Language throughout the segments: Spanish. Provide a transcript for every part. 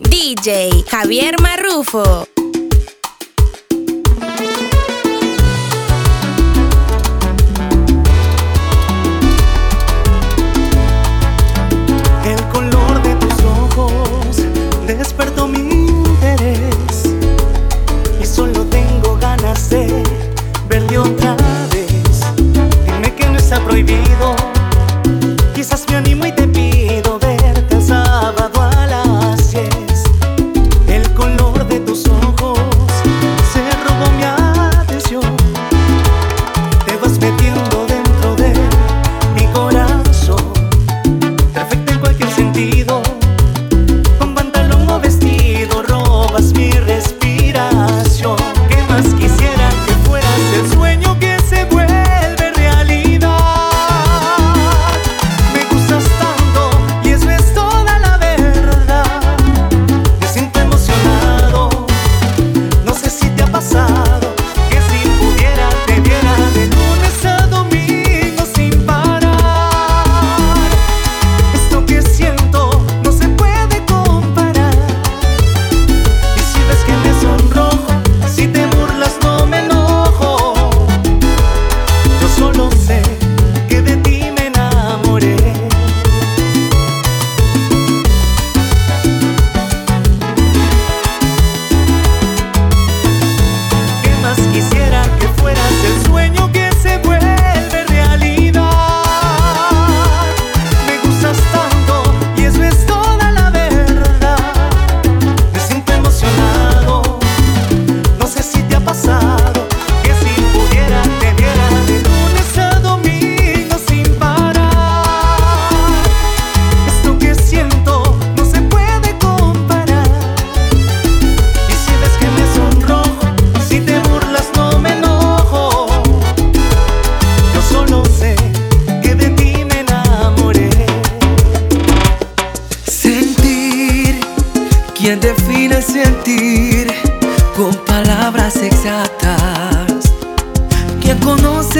DJ Javier Marrufo.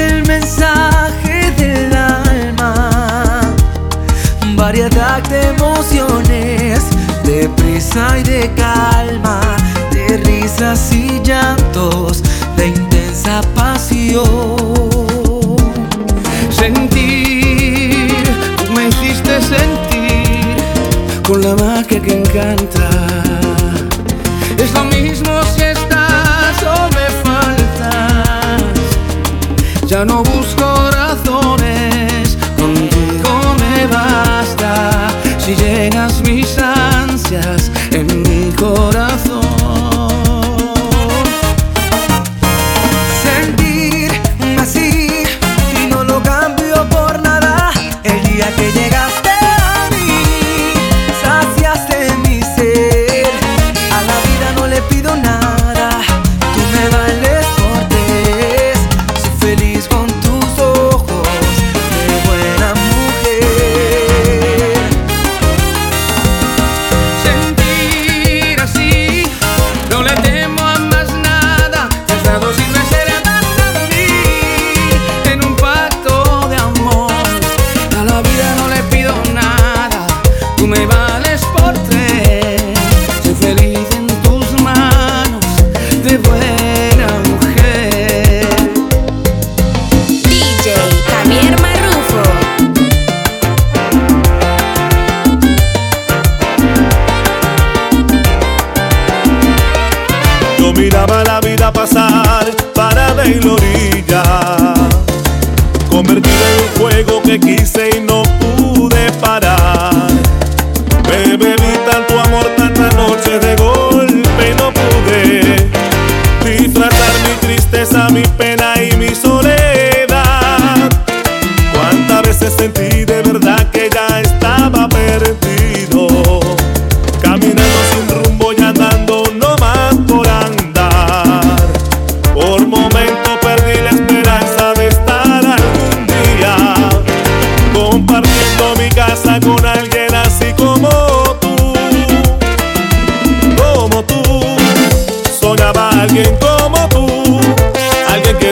el mensaje del alma. Variedad de emociones, de prisa y de calma, de risas y llantos, de intensa pasión. Sentir, tú me hiciste sentir con la magia que encanta ya no busco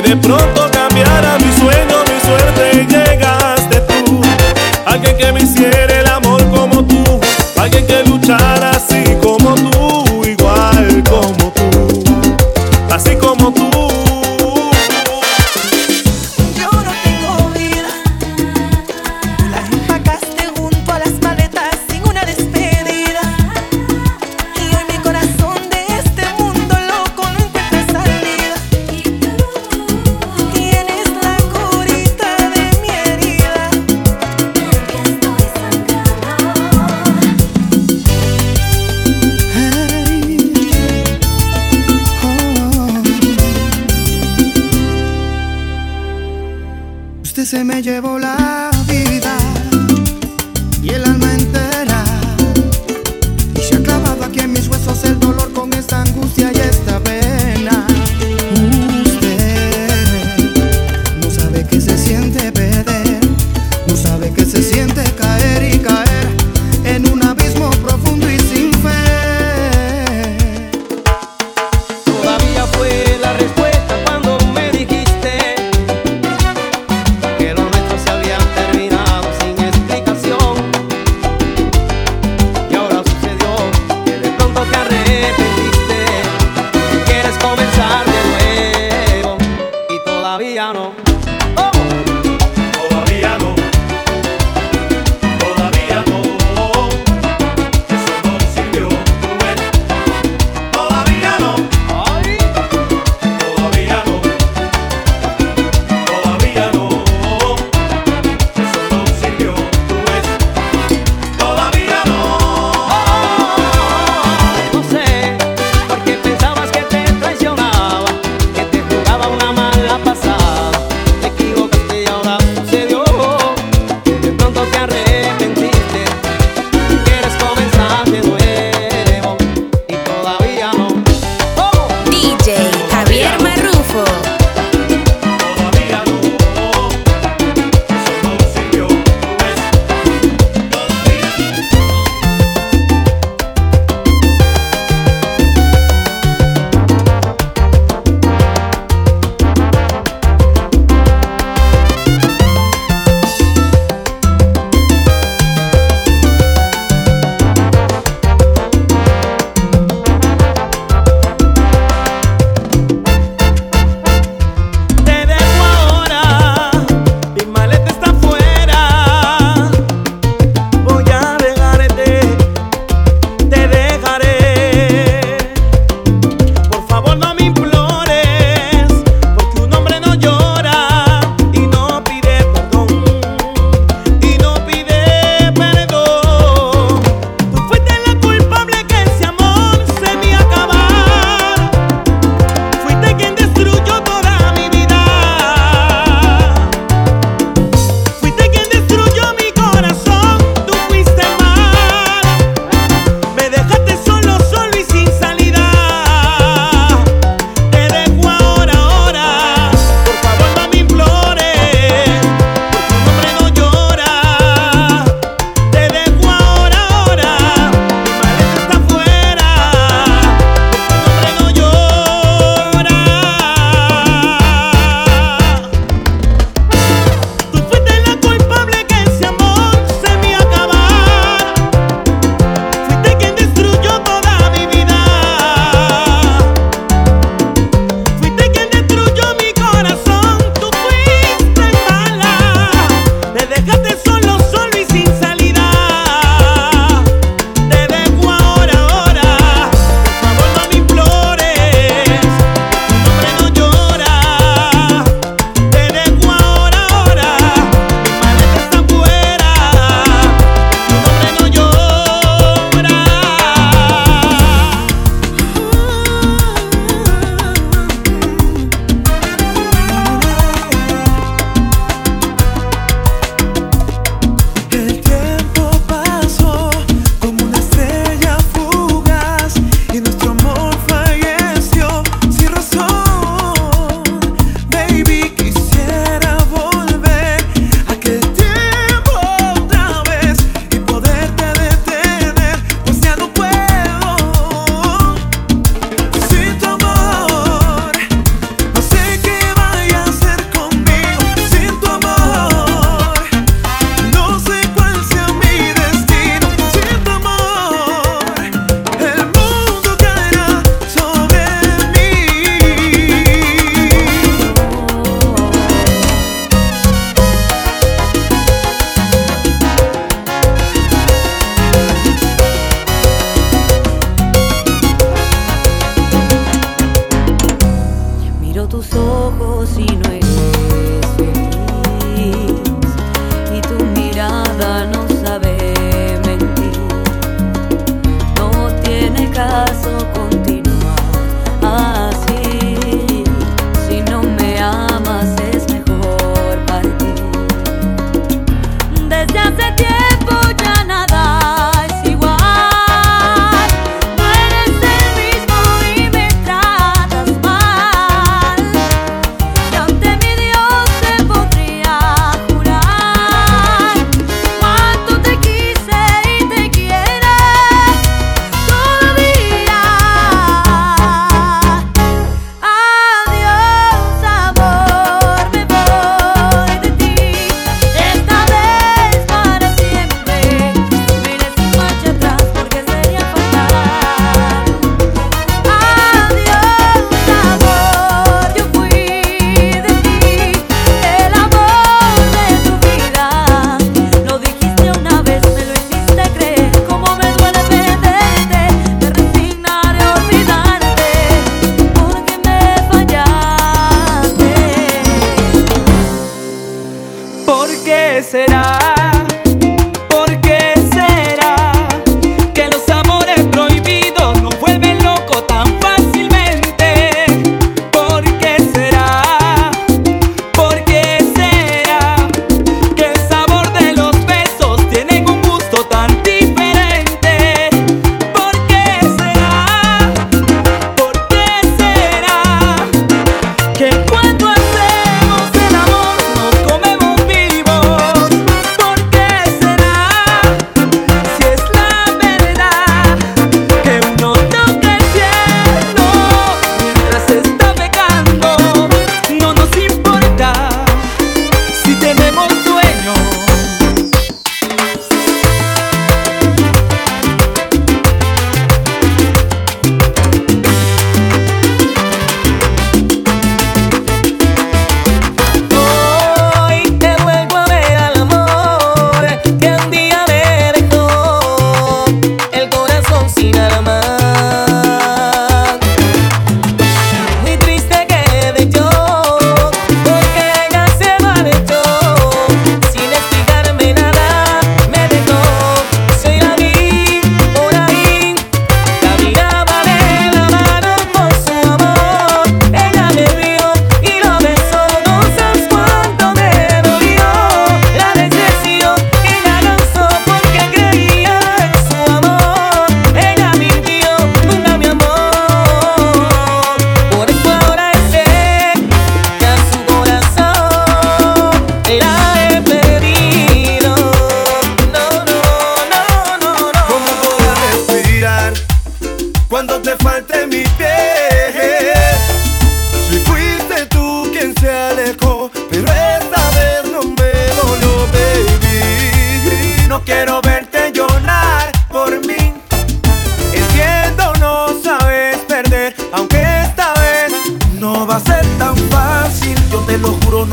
de pronto me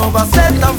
como você